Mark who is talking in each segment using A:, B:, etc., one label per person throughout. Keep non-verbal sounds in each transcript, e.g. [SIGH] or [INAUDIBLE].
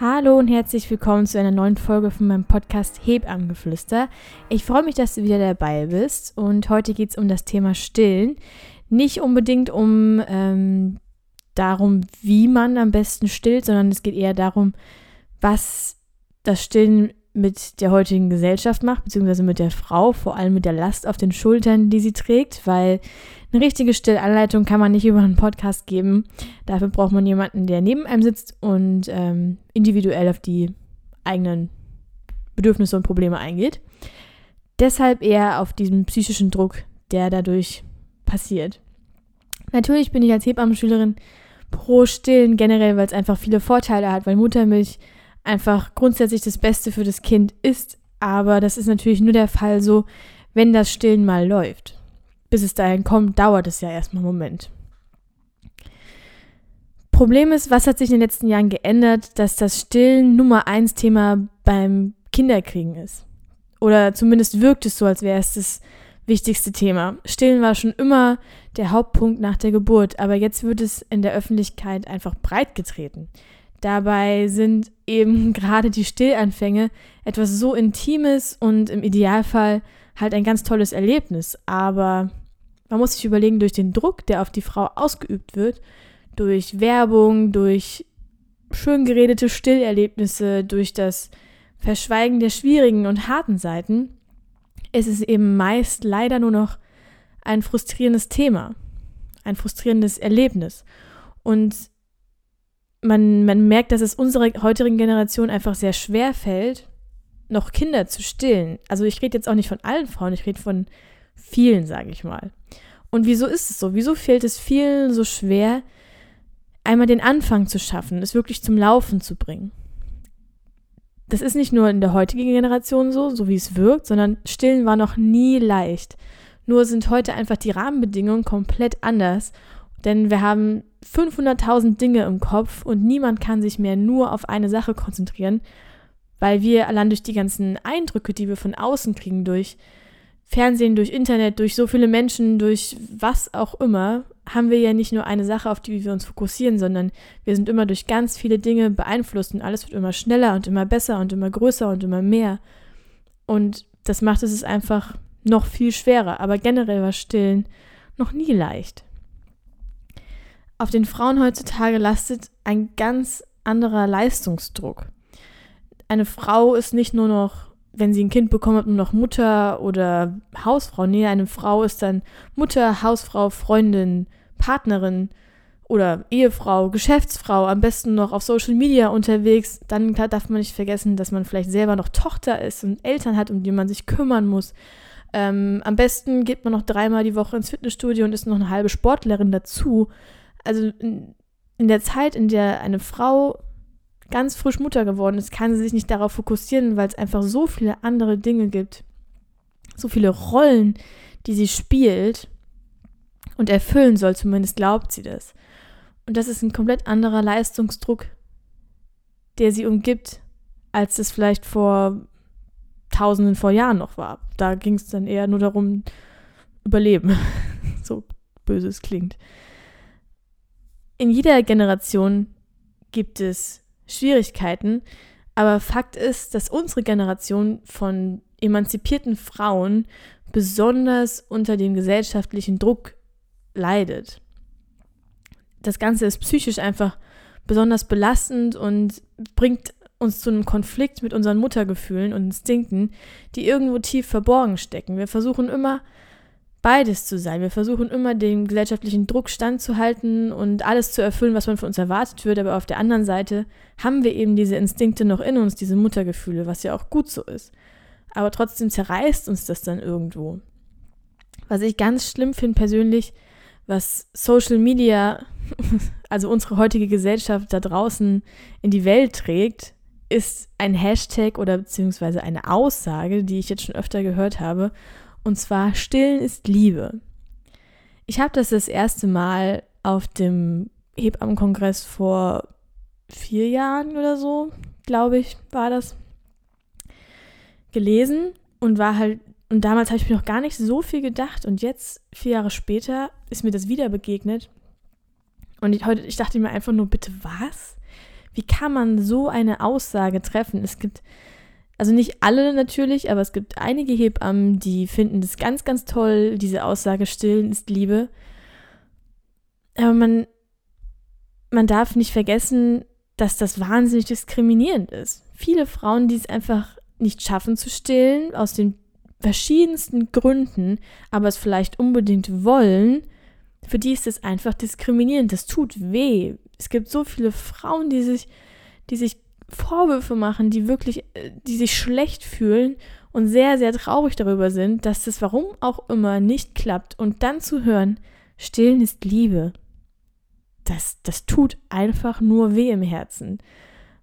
A: Hallo und herzlich willkommen zu einer neuen Folge von meinem Podcast Hebammengeflüster. Ich freue mich, dass du wieder dabei bist und heute geht es um das Thema Stillen. Nicht unbedingt um ähm, darum, wie man am besten stillt, sondern es geht eher darum, was das Stillen mit der heutigen Gesellschaft macht, beziehungsweise mit der Frau, vor allem mit der Last auf den Schultern, die sie trägt, weil eine richtige Stillanleitung kann man nicht über einen Podcast geben. Dafür braucht man jemanden, der neben einem sitzt und ähm, individuell auf die eigenen Bedürfnisse und Probleme eingeht. Deshalb eher auf diesen psychischen Druck, der dadurch passiert. Natürlich bin ich als Hebammenschülerin pro Stillen generell, weil es einfach viele Vorteile hat, weil Muttermilch einfach grundsätzlich das Beste für das Kind ist. Aber das ist natürlich nur der Fall so, wenn das Stillen mal läuft. Bis es dahin kommt, dauert es ja erstmal einen Moment. Problem ist, was hat sich in den letzten Jahren geändert, dass das Stillen Nummer eins Thema beim Kinderkriegen ist. Oder zumindest wirkt es so, als wäre es das wichtigste Thema. Stillen war schon immer der Hauptpunkt nach der Geburt, aber jetzt wird es in der Öffentlichkeit einfach breit getreten. Dabei sind eben [LAUGHS] gerade die Stillanfänge etwas so Intimes und im Idealfall halt ein ganz tolles Erlebnis. Aber man muss sich überlegen, durch den Druck, der auf die Frau ausgeübt wird, durch Werbung, durch schön geredete Stillerlebnisse, durch das Verschweigen der schwierigen und harten Seiten, ist es eben meist leider nur noch ein frustrierendes Thema, ein frustrierendes Erlebnis. Und man, man merkt, dass es unserer heutigen Generation einfach sehr schwer fällt, noch Kinder zu stillen. Also ich rede jetzt auch nicht von allen Frauen, ich rede von vielen, sage ich mal. Und wieso ist es so? Wieso fällt es vielen so schwer, einmal den Anfang zu schaffen, es wirklich zum Laufen zu bringen? Das ist nicht nur in der heutigen Generation so, so wie es wirkt, sondern Stillen war noch nie leicht. Nur sind heute einfach die Rahmenbedingungen komplett anders denn wir haben 500.000 Dinge im Kopf und niemand kann sich mehr nur auf eine Sache konzentrieren, weil wir allein durch die ganzen Eindrücke, die wir von außen kriegen, durch Fernsehen, durch Internet, durch so viele Menschen, durch was auch immer, haben wir ja nicht nur eine Sache, auf die wir uns fokussieren, sondern wir sind immer durch ganz viele Dinge beeinflusst und alles wird immer schneller und immer besser und immer größer und immer mehr. Und das macht es einfach noch viel schwerer. Aber generell war Stillen noch nie leicht auf den Frauen heutzutage lastet ein ganz anderer Leistungsdruck. Eine Frau ist nicht nur noch, wenn sie ein Kind bekommt, nur noch Mutter oder Hausfrau. Nee, eine Frau ist dann Mutter, Hausfrau, Freundin, Partnerin oder Ehefrau, Geschäftsfrau, am besten noch auf Social Media unterwegs. Dann darf man nicht vergessen, dass man vielleicht selber noch Tochter ist und Eltern hat, um die man sich kümmern muss. Ähm, am besten geht man noch dreimal die Woche ins Fitnessstudio und ist noch eine halbe Sportlerin dazu also in, in der Zeit, in der eine Frau ganz frisch Mutter geworden ist, kann sie sich nicht darauf fokussieren, weil es einfach so viele andere Dinge gibt, so viele Rollen, die sie spielt und erfüllen soll, zumindest glaubt sie das. Und das ist ein komplett anderer Leistungsdruck, der sie umgibt, als es vielleicht vor Tausenden vor Jahren noch war. Da ging es dann eher nur darum, überleben. [LAUGHS] so böse es klingt in jeder Generation gibt es Schwierigkeiten, aber Fakt ist, dass unsere Generation von emanzipierten Frauen besonders unter dem gesellschaftlichen Druck leidet. Das Ganze ist psychisch einfach besonders belastend und bringt uns zu einem Konflikt mit unseren Muttergefühlen und Instinkten, die irgendwo tief verborgen stecken. Wir versuchen immer beides zu sein. Wir versuchen immer dem gesellschaftlichen Druck standzuhalten und alles zu erfüllen, was man von uns erwartet wird, aber auf der anderen Seite haben wir eben diese Instinkte noch in uns, diese Muttergefühle, was ja auch gut so ist. Aber trotzdem zerreißt uns das dann irgendwo. Was ich ganz schlimm finde persönlich, was Social Media, [LAUGHS] also unsere heutige Gesellschaft da draußen in die Welt trägt, ist ein Hashtag oder beziehungsweise eine Aussage, die ich jetzt schon öfter gehört habe, und zwar Stillen ist Liebe. Ich habe das das erste Mal auf dem Hebammenkongress vor vier Jahren oder so, glaube ich, war das, gelesen und war halt, und damals habe ich mir noch gar nicht so viel gedacht und jetzt, vier Jahre später, ist mir das wieder begegnet. Und ich, heute, ich dachte mir einfach nur, bitte was? Wie kann man so eine Aussage treffen? Es gibt, also nicht alle natürlich, aber es gibt einige Hebammen, die finden das ganz, ganz toll, diese Aussage, stillen ist Liebe. Aber man, man darf nicht vergessen, dass das wahnsinnig diskriminierend ist. Viele Frauen, die es einfach nicht schaffen zu stillen, aus den verschiedensten Gründen, aber es vielleicht unbedingt wollen, für die ist es einfach diskriminierend. Das tut weh. Es gibt so viele Frauen, die sich, die sich Vorwürfe machen, die wirklich, äh, die sich schlecht fühlen und sehr, sehr traurig darüber sind, dass das warum auch immer nicht klappt. Und dann zu hören, stillen ist Liebe. Das, das tut einfach nur weh im Herzen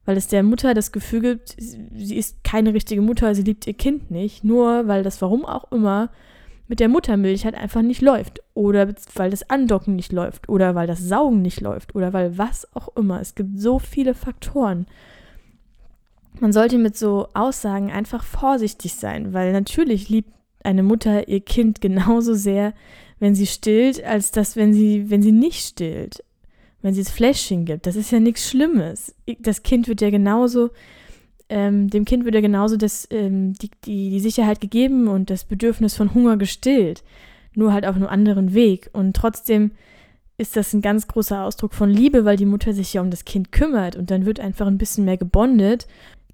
A: weil es der Mutter das Gefühl gibt, sie ist keine richtige Mutter, sie liebt ihr Kind nicht, nur weil das warum auch immer mit der Muttermilch halt einfach nicht läuft oder weil das Andocken nicht läuft oder weil das Saugen nicht läuft oder weil was auch immer. Es gibt so viele Faktoren. Man sollte mit so Aussagen einfach vorsichtig sein, weil natürlich liebt eine Mutter ihr Kind genauso sehr, wenn sie stillt, als das, wenn sie, wenn sie nicht stillt wenn sie es Fläschchen gibt. Das ist ja nichts Schlimmes. Das Kind wird ja genauso, ähm, dem Kind wird ja genauso das, ähm, die, die, die Sicherheit gegeben und das Bedürfnis von Hunger gestillt. Nur halt auf einem anderen Weg. Und trotzdem ist das ein ganz großer Ausdruck von Liebe, weil die Mutter sich ja um das Kind kümmert und dann wird einfach ein bisschen mehr gebondet.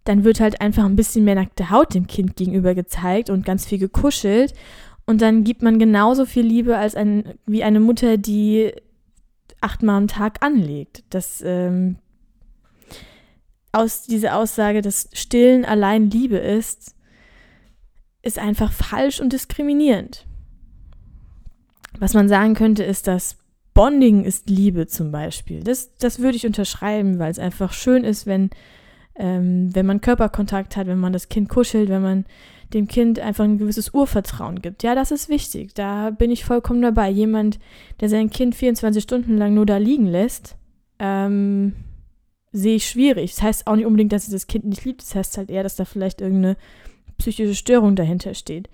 A: Dann wird halt einfach ein bisschen mehr nackte Haut dem Kind gegenüber gezeigt und ganz viel gekuschelt. Und dann gibt man genauso viel Liebe als ein, wie eine Mutter, die achtmal am Tag anlegt. Das ähm, aus diese Aussage, dass Stillen allein Liebe ist, ist einfach falsch und diskriminierend. Was man sagen könnte, ist, dass Bonding ist Liebe zum Beispiel. Das, das würde ich unterschreiben, weil es einfach schön ist, wenn, ähm, wenn man Körperkontakt hat, wenn man das Kind kuschelt, wenn man dem Kind einfach ein gewisses Urvertrauen gibt. Ja, das ist wichtig. Da bin ich vollkommen dabei. Jemand, der sein Kind 24 Stunden lang nur da liegen lässt, ähm, sehe ich schwierig. Das heißt auch nicht unbedingt, dass sie das Kind nicht liebt. Das heißt halt eher, dass da vielleicht irgendeine psychische Störung dahinter steht.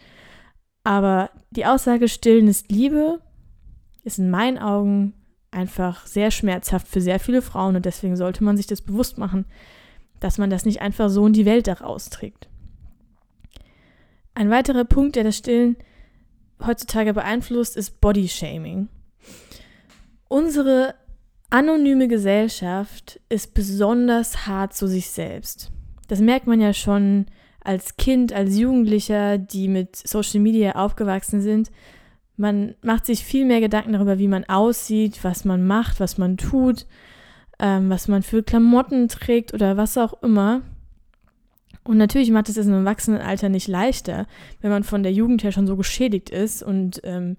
A: Aber die Aussage stillen ist Liebe ist in meinen Augen einfach sehr schmerzhaft für sehr viele Frauen und deswegen sollte man sich das bewusst machen, dass man das nicht einfach so in die Welt daraus trägt. Ein weiterer Punkt, der das Stillen heutzutage beeinflusst, ist Bodyshaming. Unsere anonyme Gesellschaft ist besonders hart zu sich selbst. Das merkt man ja schon als Kind, als Jugendlicher, die mit Social Media aufgewachsen sind. Man macht sich viel mehr Gedanken darüber, wie man aussieht, was man macht, was man tut, ähm, was man für Klamotten trägt oder was auch immer. Und natürlich macht es das im Erwachsenenalter nicht leichter, wenn man von der Jugend her schon so geschädigt ist und ähm,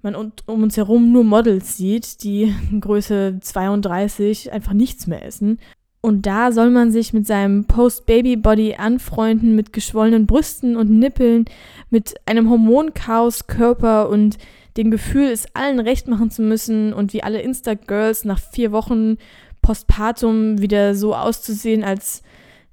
A: man um, uns herum nur Models sieht, die Größe 32 einfach nichts mehr essen. Und da soll man sich mit seinem Post-Baby-Body anfreunden, mit geschwollenen Brüsten und Nippeln, mit einem Hormonchaos-Körper und dem Gefühl, es allen recht machen zu müssen und wie alle Insta-Girls nach vier Wochen Postpartum wieder so auszusehen, als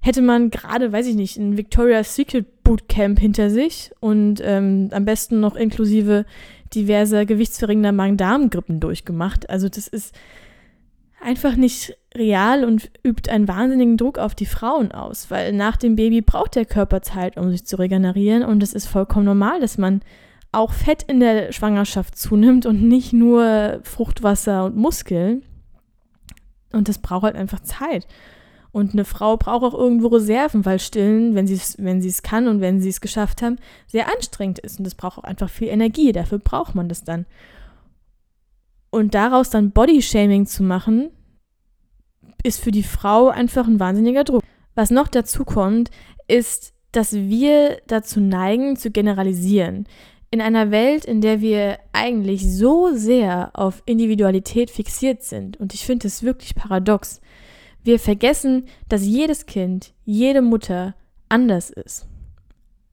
A: hätte man gerade, weiß ich nicht, ein Victoria's Secret Bootcamp hinter sich und ähm, am besten noch inklusive diverser gewichtsverringernder Magen-Darm-Grippen durchgemacht. Also das ist einfach nicht real und übt einen wahnsinnigen Druck auf die Frauen aus, weil nach dem Baby braucht der Körper Zeit, um sich zu regenerieren und es ist vollkommen normal, dass man auch Fett in der Schwangerschaft zunimmt und nicht nur Fruchtwasser und Muskeln. Und das braucht halt einfach Zeit. Und eine Frau braucht auch irgendwo Reserven, weil Stillen, wenn sie es wenn kann und wenn sie es geschafft haben, sehr anstrengend ist. Und das braucht auch einfach viel Energie. Dafür braucht man das dann. Und daraus dann Bodyshaming zu machen, ist für die Frau einfach ein wahnsinniger Druck. Was noch dazu kommt, ist, dass wir dazu neigen, zu generalisieren. In einer Welt, in der wir eigentlich so sehr auf Individualität fixiert sind, und ich finde es wirklich paradox, wir vergessen, dass jedes Kind, jede Mutter anders ist.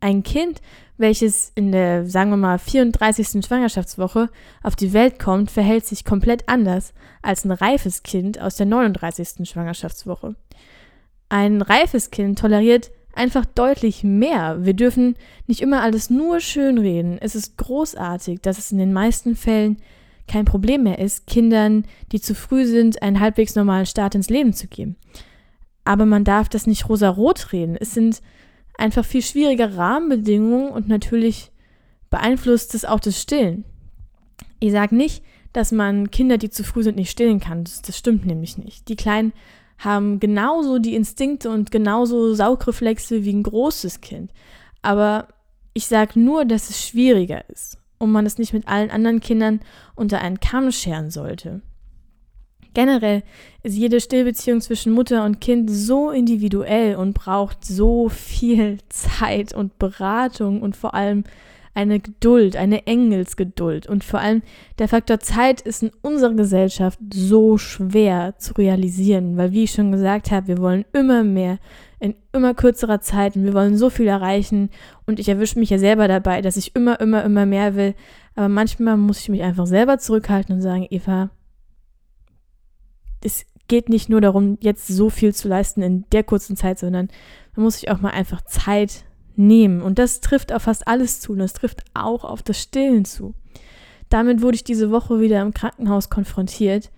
A: Ein Kind, welches in der, sagen wir mal, 34. Schwangerschaftswoche auf die Welt kommt, verhält sich komplett anders als ein reifes Kind aus der 39. Schwangerschaftswoche. Ein reifes Kind toleriert einfach deutlich mehr. Wir dürfen nicht immer alles nur schönreden. Es ist großartig, dass es in den meisten Fällen kein Problem mehr ist, Kindern, die zu früh sind, einen halbwegs normalen Start ins Leben zu geben. aber man darf das nicht rosa-rot reden. Es sind einfach viel schwierige Rahmenbedingungen und natürlich beeinflusst es auch das Stillen. Ich sage nicht, dass man Kinder, die zu früh sind, nicht stillen kann. Das, das stimmt nämlich nicht. Die Kleinen haben genauso die Instinkte und genauso Saugreflexe wie ein großes Kind. Aber ich sage nur, dass es schwieriger ist und man es nicht mit allen anderen Kindern unter einen Kamm scheren sollte. Generell ist jede Stillbeziehung zwischen Mutter und Kind so individuell und braucht so viel [LAUGHS] Zeit und Beratung und vor allem eine Geduld, eine Engelsgeduld. Und vor allem der Faktor Zeit ist in unserer Gesellschaft so schwer zu realisieren, weil wie ich schon gesagt habe, wir wollen immer mehr in immer kürzerer Zeit und wir wollen so viel erreichen. Und ich erwische mich ja selber dabei, dass ich immer, immer, immer mehr will. Aber manchmal muss ich mich einfach selber zurückhalten und sagen, Eva, es geht nicht nur darum, jetzt so viel zu leisten in der kurzen Zeit, sondern man muss sich auch mal einfach Zeit nehmen. Und das trifft auf fast alles zu und das trifft auch auf das Stillen zu. Damit wurde ich diese Woche wieder im Krankenhaus konfrontiert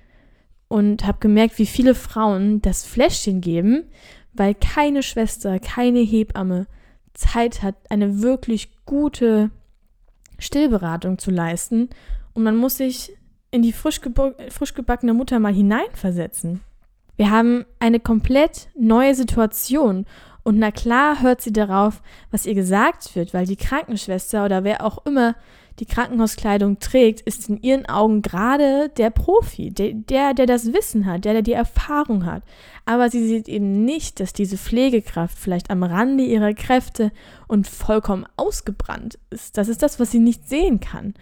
A: und habe gemerkt, wie viele Frauen das Fläschchen geben, weil keine Schwester, keine Hebamme Zeit hat, eine wirklich gute Stillberatung zu leisten. Und man muss sich in die frisch, frisch gebackene Mutter mal hineinversetzen. Wir haben eine komplett neue Situation und na klar hört sie darauf, was ihr gesagt wird, weil die Krankenschwester oder wer auch immer die Krankenhauskleidung trägt, ist in ihren Augen gerade der Profi, der, der, der das Wissen hat, der, der die Erfahrung hat. Aber sie sieht eben nicht, dass diese Pflegekraft vielleicht am Rande ihrer Kräfte und vollkommen ausgebrannt ist. Das ist das, was sie nicht sehen kann.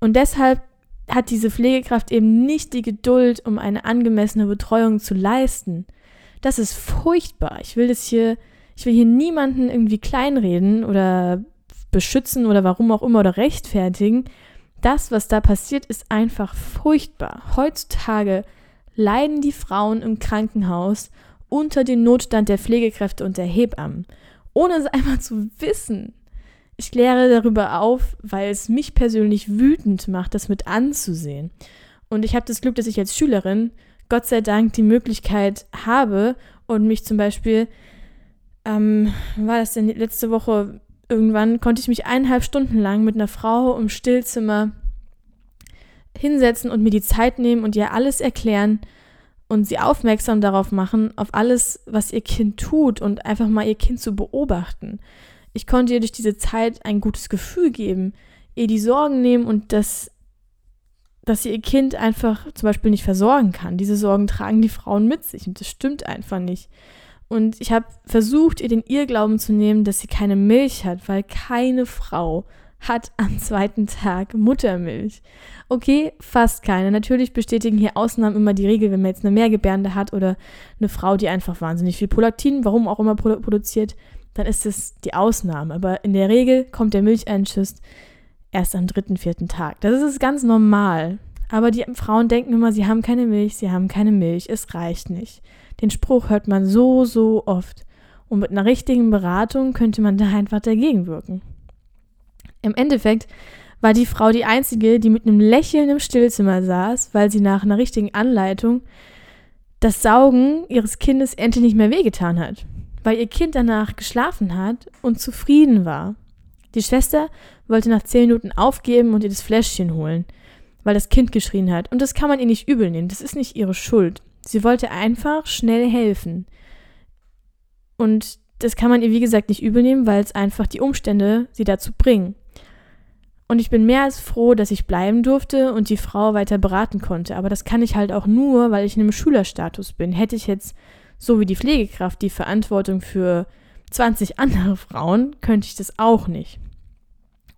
A: Und deshalb hat diese Pflegekraft eben nicht die Geduld, um eine angemessene Betreuung zu leisten. Das ist furchtbar. Ich will das hier ich will hier niemanden irgendwie kleinreden oder beschützen oder warum auch immer oder rechtfertigen. Das, was da passiert, ist einfach furchtbar. Heutzutage leiden die Frauen im Krankenhaus unter dem Notstand der Pflegekräfte und der Hebammen, ohne es [LAUGHS] einmal zu wissen. Ich kläre darüber auf, weil es mich persönlich wütend macht, das mit anzusehen. Und ich habe das Glück, dass ich als Schülerin Gott sei Dank die Möglichkeit habe und mich zum Beispiel ähm, war das denn letzte Woche irgendwann, konnte ich mich eineinhalb Stunden lang mit einer Frau im Stillzimmer hinsetzen und mir die Zeit nehmen und ihr alles erklären und sie aufmerksam darauf machen, auf alles, was ihr Kind tut und einfach mal ihr Kind zu beobachten. Ich konnte ihr durch diese Zeit ein gutes Gefühl geben, ihr die Sorgen nehmen und das, dass sie ihr Kind einfach zum Beispiel nicht versorgen kann. Diese Sorgen tragen die Frauen mit sich und das stimmt einfach nicht. Und ich habe versucht, ihr den Irrglauben zu nehmen, dass sie keine Milch hat, weil keine Frau hat am zweiten Tag Muttermilch. Okay, fast keine. Natürlich bestätigen hier Ausnahmen immer die Regel, wenn man jetzt eine Mehrgebärende hat oder eine Frau, die einfach wahnsinnig viel Prolaktin, warum auch immer produziert, dann ist es die Ausnahme. Aber in der Regel kommt der Milcheinschuss erst am dritten, vierten Tag. Das ist ganz normal. Aber die Frauen denken immer, sie haben keine Milch, sie haben keine Milch, es reicht nicht. Den Spruch hört man so, so oft. Und mit einer richtigen Beratung könnte man da einfach dagegen wirken. Im Endeffekt war die Frau die einzige, die mit einem Lächeln im Stillzimmer saß, weil sie nach einer richtigen Anleitung das Saugen ihres Kindes endlich nicht mehr wehgetan hat, weil ihr Kind danach geschlafen hat und zufrieden war. Die Schwester wollte nach zehn Minuten aufgeben und ihr das Fläschchen holen, weil das Kind geschrien hat. Und das kann man ihr nicht übel nehmen, das ist nicht ihre Schuld. Sie wollte einfach schnell helfen. Und das kann man ihr, wie gesagt, nicht übel nehmen, weil es einfach die Umstände sie dazu bringen. Und ich bin mehr als froh, dass ich bleiben durfte und die Frau weiter beraten konnte. Aber das kann ich halt auch nur, weil ich in einem Schülerstatus bin. Hätte ich jetzt, so wie die Pflegekraft, die Verantwortung für 20 andere Frauen, könnte ich das auch nicht.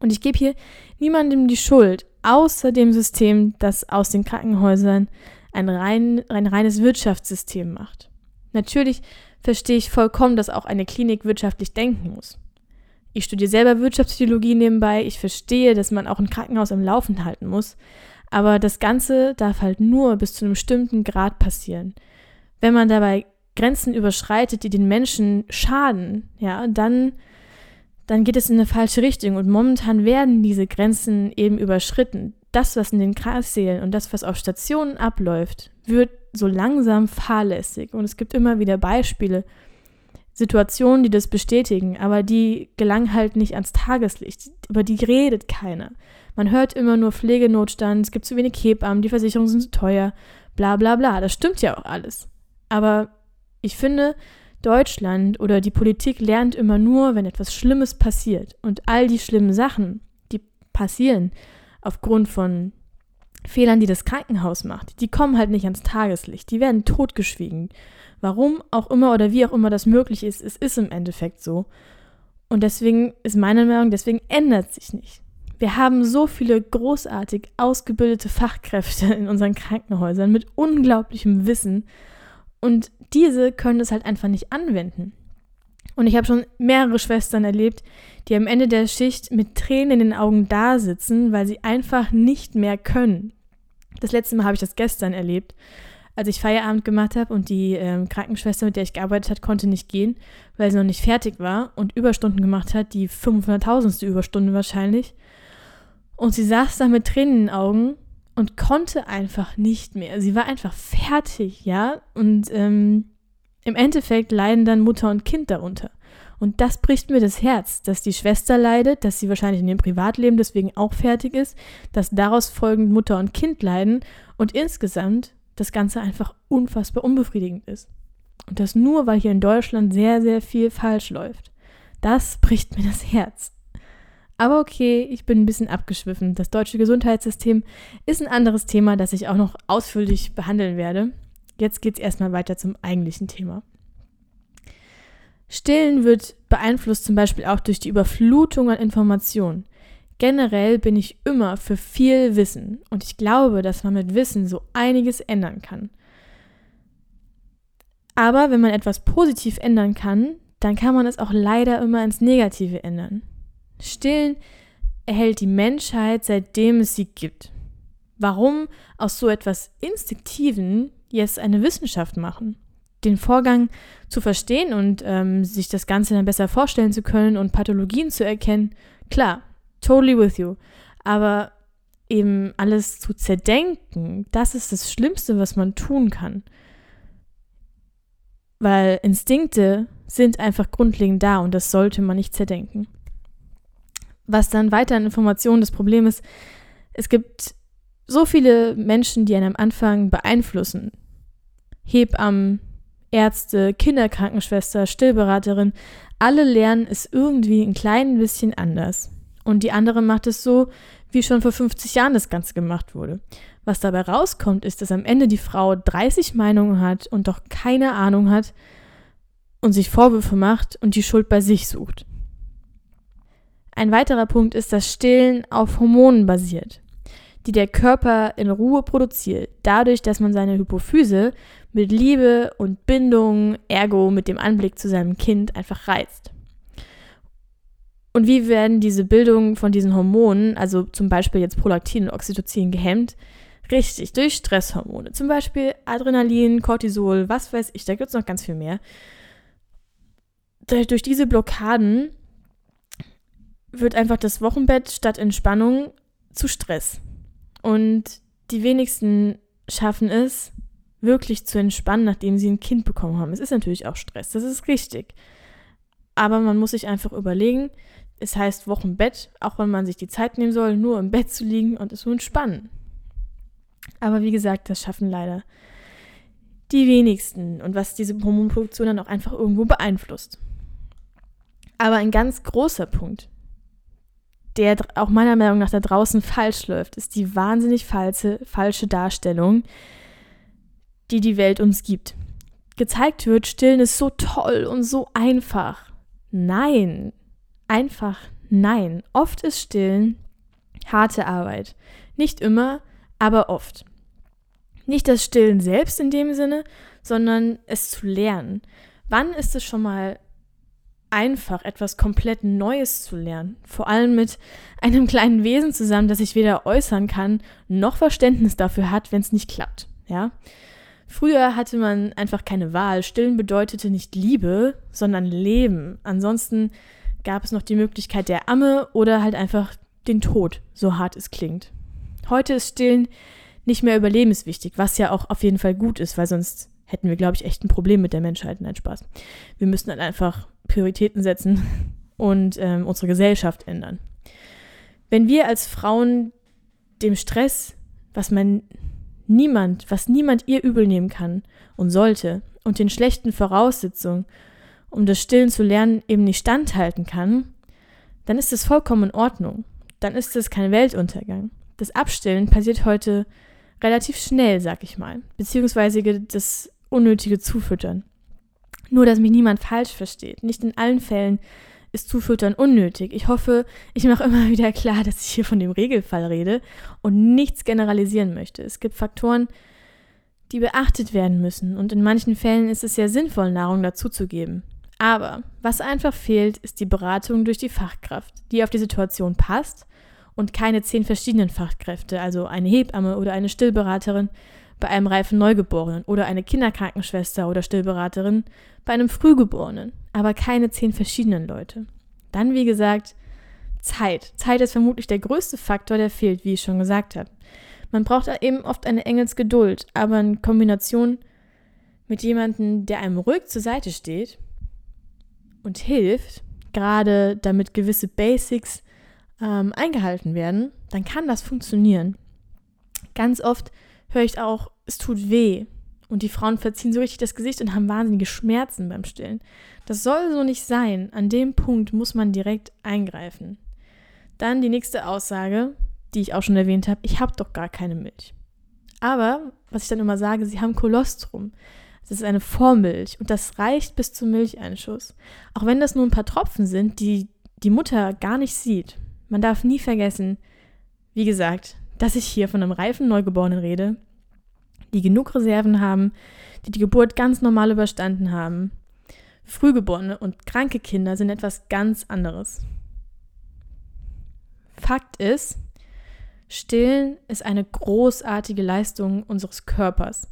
A: Und ich gebe hier niemandem die Schuld, außer dem System, das aus den Krankenhäusern ein, rein, ein reines Wirtschaftssystem macht. Natürlich verstehe ich vollkommen, dass auch eine Klinik wirtschaftlich denken muss. Ich studiere selber Wirtschaftspsychologie nebenbei. Ich verstehe, dass man auch ein Krankenhaus am Laufen halten muss. Aber das Ganze darf halt nur bis zu einem bestimmten Grad passieren. Wenn man dabei Grenzen überschreitet, die den Menschen schaden, ja, dann, dann geht es in eine falsche Richtung. Und momentan werden diese Grenzen eben überschritten. das, was in den Kreissälen und das, was auf Stationen abläuft, wird so langsam fahrlässig. Und es gibt immer wieder Beispiele, Situationen, die das bestätigen, aber die gelangen halt nicht ans Tageslicht. Über die redet keiner. Man hört immer nur Pflegenotstand, es gibt zu wenig Hebammen, die Versicherungen sind zu teuer, bla bla bla. Das stimmt ja auch alles. Aber ich finde, Deutschland oder die Politik lernt immer nur, wenn etwas Schlimmes passiert. Und all die schlimmen Sachen, die passieren aufgrund von Fehlern, die das Krankenhaus macht, die kommen halt nicht ans Tageslicht. Die werden totgeschwiegen. Warum auch immer oder wie auch immer das möglich ist, es ist im Endeffekt so. Und deswegen ist meine Meinung, deswegen ändert sich nicht. Wir haben so viele großartig ausgebildete Fachkräfte [LAUGHS] in unseren Krankenhäusern mit unglaublichem Wissen und diese können es halt einfach nicht anwenden. Und ich habe schon mehrere Schwestern erlebt, die am Ende der Schicht mit Tränen in den Augen da sitzen, weil sie einfach nicht mehr können. Das letzte Mal habe ich das gestern erlebt als ich Feierabend gemacht habe und die ähm, Krankenschwester, mit der ich gearbeitet habe, konnte nicht gehen, weil sie noch nicht fertig war und Überstunden gemacht hat, die 500.000. Überstunde wahrscheinlich. Und sie saß da mit Tränen in den Augen und konnte einfach nicht mehr. Sie war einfach fertig, ja. Und ähm, im Endeffekt leiden dann Mutter und Kind darunter. Und das bricht mir das Herz, dass die Schwester leidet, dass sie wahrscheinlich in ihrem Privatleben deswegen auch fertig ist, dass daraus folgend Mutter und Kind leiden und insgesamt das Ganze einfach unfassbar unbefriedigend ist. Und das nur, weil hier in Deutschland sehr, sehr viel falsch läuft. Das bricht mir das Herz. Aber okay, ich bin ein bisschen abgeschwiffen. Das deutsche Gesundheitssystem ist ein anderes Thema, das ich auch noch ausführlich behandeln werde. Jetzt geht es erstmal weiter zum eigentlichen Thema. Stillen wird beeinflusst zum Beispiel auch durch die Überflutung an Informationen. Generell bin ich immer für viel Wissen und ich glaube, dass man mit Wissen so einiges ändern kann. Aber wenn man etwas positiv ändern kann, dann kann man es auch leider immer ins Negative ändern. Stillen erhält die Menschheit, seitdem es sie gibt. Warum aus so etwas Instinktiven jetzt eine Wissenschaft machen? Den Vorgang zu verstehen und ähm, sich das Ganze dann besser vorstellen zu können und Pathologien zu erkennen, klar, Totally with you. Aber eben alles zu zerdenken, das ist das Schlimmste, was man tun kann. Weil Instinkte sind einfach grundlegend da und das sollte man nicht zerdenken. Was dann weiter an Informationen das Problem ist, es gibt so viele Menschen, die einen am Anfang beeinflussen. Hebammen, Ärzte, Kinderkrankenschwester, Stillberaterin, alle lernen es irgendwie ein klein bisschen anders. Und die andere macht es so, wie schon vor 50 Jahren das Ganze gemacht wurde. Was dabei rauskommt, ist, dass am Ende die Frau 30 Meinungen hat und doch keine Ahnung hat und sich Vorwürfe macht und die Schuld bei sich sucht. Ein weiterer Punkt ist, dass Stillen auf Hormonen basiert, die der Körper in Ruhe produziert, dadurch, dass man seine Hypophyse mit Liebe und Bindung, ergo mit dem Anblick zu seinem Kind einfach reizt. Und wie werden diese Bildungen von diesen Hormonen, also zum Beispiel jetzt Prolaktin und Oxytocin, gehemmt? Richtig, durch Stresshormone. Zum Beispiel Adrenalin, Cortisol, was weiß ich, da gibt es noch ganz viel mehr. Durch diese Blockaden wird einfach das Wochenbett statt Entspannung zu Stress. Und die wenigsten schaffen es, wirklich zu entspannen, nachdem sie ein Kind bekommen haben. Es ist natürlich auch Stress, das ist richtig. Aber man muss sich einfach überlegen, es heißt Wochenbett, auch wenn man sich die Zeit nehmen soll, nur im Bett zu liegen und es zu entspannen. Aber wie gesagt, das schaffen leider die wenigsten und was diese Hormonproduktion dann auch einfach irgendwo beeinflusst. Aber ein ganz großer Punkt, der auch meiner Meinung nach da draußen falsch läuft, ist die wahnsinnig falsche, falsche Darstellung, die die Welt uns gibt. Gezeigt wird, Stillen ist so toll und so einfach. Nein, einfach nein. Oft ist Stillen harte Arbeit. Nicht immer, aber oft. Nicht das Stillen selbst in dem Sinne, sondern es zu lernen. Wann ist es schon mal einfach, etwas komplett Neues zu lernen? Vor allem mit einem kleinen Wesen zusammen, das sich weder äußern kann, noch Verständnis dafür hat, wenn es nicht klappt. Ja? Früher hatte man einfach keine Wahl. Stillen bedeutete nicht Liebe, sondern Leben. Ansonsten gab es noch die Möglichkeit der Amme oder halt einfach den Tod, so hart es klingt. Heute ist Stillen nicht mehr überlebenswichtig, was ja auch auf jeden Fall gut ist, weil sonst hätten wir, glaube ich, echt ein Problem mit der Menschheit. Nein, Spaß. Wir müssten dann einfach Prioritäten setzen und ähm, unsere Gesellschaft ändern. Wenn wir als Frauen dem Stress, was man niemand, was niemand ihr übel nehmen kann und sollte, und den schlechten Voraussetzungen, um das Stillen zu lernen, eben nicht standhalten kann, dann ist es vollkommen in Ordnung. Dann ist es kein Weltuntergang. Das Abstillen passiert heute relativ schnell, sag ich mal, beziehungsweise das unnötige Zufüttern. Nur, dass mich niemand falsch versteht. Nicht in allen Fällen ist Zufüttern unnötig. Ich hoffe, ich mache immer [LAUGHS] wieder klar, dass ich hier von dem Regelfall rede und nichts generalisieren möchte. Es gibt Faktoren, die beachtet werden müssen und in manchen Fällen ist es sehr sinnvoll, Nahrung dazuzugeben. Aber was einfach fehlt, ist die Beratung durch die Fachkraft, die auf die Situation passt und keine zehn verschiedenen Fachkräfte, also eine Hebamme oder eine Stillberaterin bei einem reifen Neugeborenen oder eine Kinderkrankenschwester oder Stillberaterin bei einem Frühgeborenen, aber keine zehn verschiedenen Leute. Dann, wie gesagt, Zeit. Zeit ist vermutlich der größte Faktor, der fehlt, wie ich schon gesagt habe. Man braucht eben oft eine Engelsgeduld, aber in Kombination mit jemandem, der einem ruhig zur Seite steht und hilft, gerade damit gewisse Basics ähm, eingehalten werden, dann kann das funktionieren. Ganz oft höre ich auch, es tut weh. Und die Frauen verziehen so richtig das Gesicht und haben wahnsinnige Schmerzen beim Stillen. Das soll so nicht sein. An dem Punkt muss man direkt eingreifen. Dann die nächste Aussage, die ich auch schon erwähnt habe, ich habe doch gar keine Milch. Aber, was ich dann immer sage, sie haben Kolostrum. Das ist eine Vormilch und das reicht bis zum Milcheinschuss. Auch wenn das nur ein paar Tropfen sind, die die Mutter gar nicht sieht. Man darf nie vergessen, wie gesagt, dass ich hier von einem reifen Neugeborenen rede, die genug Reserven haben, die die Geburt ganz normal überstanden haben. Frühgeborene und kranke Kinder sind etwas ganz anderes. Fakt ist, Stillen ist eine großartige Leistung unseres Körpers.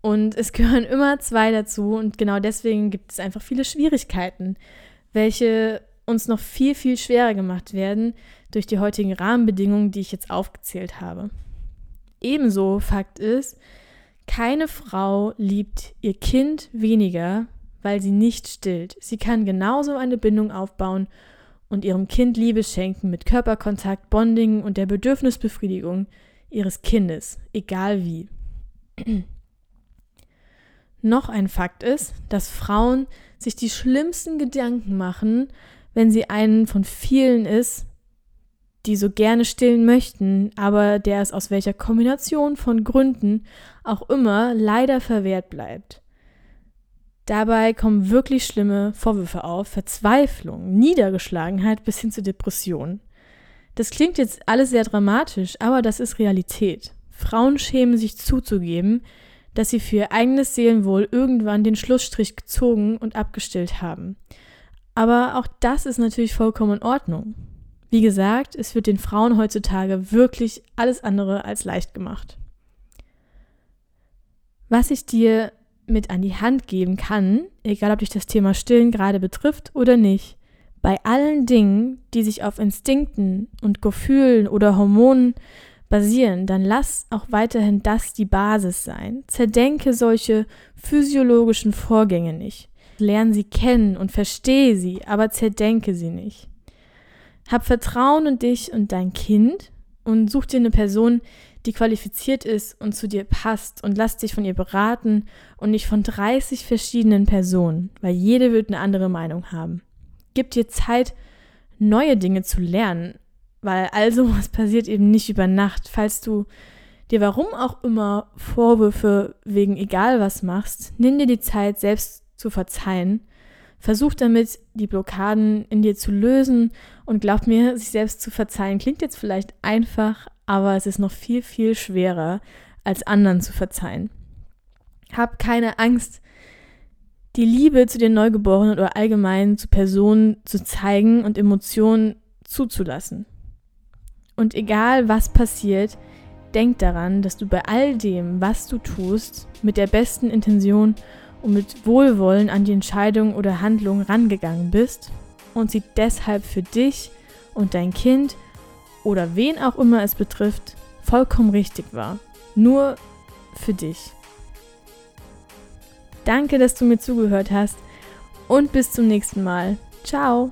A: Und es gehören immer zwei dazu und genau deswegen gibt es einfach viele Schwierigkeiten, welche uns noch viel, viel schwerer gemacht werden durch die heutigen Rahmenbedingungen, die ich jetzt aufgezählt habe. Ebenso Fakt ist, keine Frau liebt ihr Kind weniger, weil sie nicht stillt. Sie kann genauso eine Bindung aufbauen und ihrem Kind Liebe schenken mit Körperkontakt, Bonding und der Bedürfnisbefriedigung ihres Kindes, egal wie. [CLEARS THROAT] Noch ein Fakt ist, dass Frauen sich die schlimmsten Gedanken machen, wenn sie einen von vielen ist, die so gerne stillen möchten, aber der es aus welcher Kombination von Gründen auch immer leider verwehrt bleibt. Dabei kommen wirklich schlimme Vorwürfe auf, Verzweiflung, Niedergeschlagenheit bis hin zu Depression. Das klingt jetzt alles sehr dramatisch, aber das ist Realität. Frauen schämen sich zuzugeben, dass sie für ihr eigenes Seelenwohl irgendwann den Schlussstrich gezogen und abgestillt haben. Aber auch das ist natürlich vollkommen in Ordnung. Wie gesagt, es wird den Frauen heutzutage wirklich alles andere als leicht gemacht. Was ich dir mit an die Hand geben kann, egal ob dich das Thema Stillen gerade betrifft oder nicht, bei allen Dingen, die sich auf Instinkten und Gefühlen oder Hormonen basieren, dann lass auch weiterhin das die Basis sein. Zerdenke solche physiologischen Vorgänge nicht. Lern sie kennen und verstehe sie, aber zerdenke sie nicht. Hab Vertrauen in dich und dein Kind und such dir eine Person, die qualifiziert ist und zu dir passt und lass dich von ihr beraten und nicht von 30 verschiedenen Personen, weil jede wird eine andere Meinung haben. Gib dir Zeit, neue Dinge zu lernen, weil all sowas passiert eben nicht über Nacht. Falls du dir warum auch immer Vorwürfe wegen egal was machst, nimm dir die Zeit, selbst zu verzeihen. Versuch damit, die Blockaden in dir zu lösen und glaub mir, sich selbst zu verzeihen klingt jetzt vielleicht einfach, aber es ist noch viel, viel schwerer, als anderen zu verzeihen. Hab keine Angst, die Liebe zu den Neugeborenen oder allgemein zu Personen zu zeigen und Emotionen zuzulassen. Und egal was passiert, denk daran, dass du bei all dem, was du tust, mit der besten Intention und mit Wohlwollen an die Entscheidung oder Handlung rangegangen bist und sie deshalb für dich und dein Kind oder wen auch immer es betrifft vollkommen richtig war. Nur für dich. Danke, dass du mir zugehört hast und bis zum nächsten Mal. Ciao.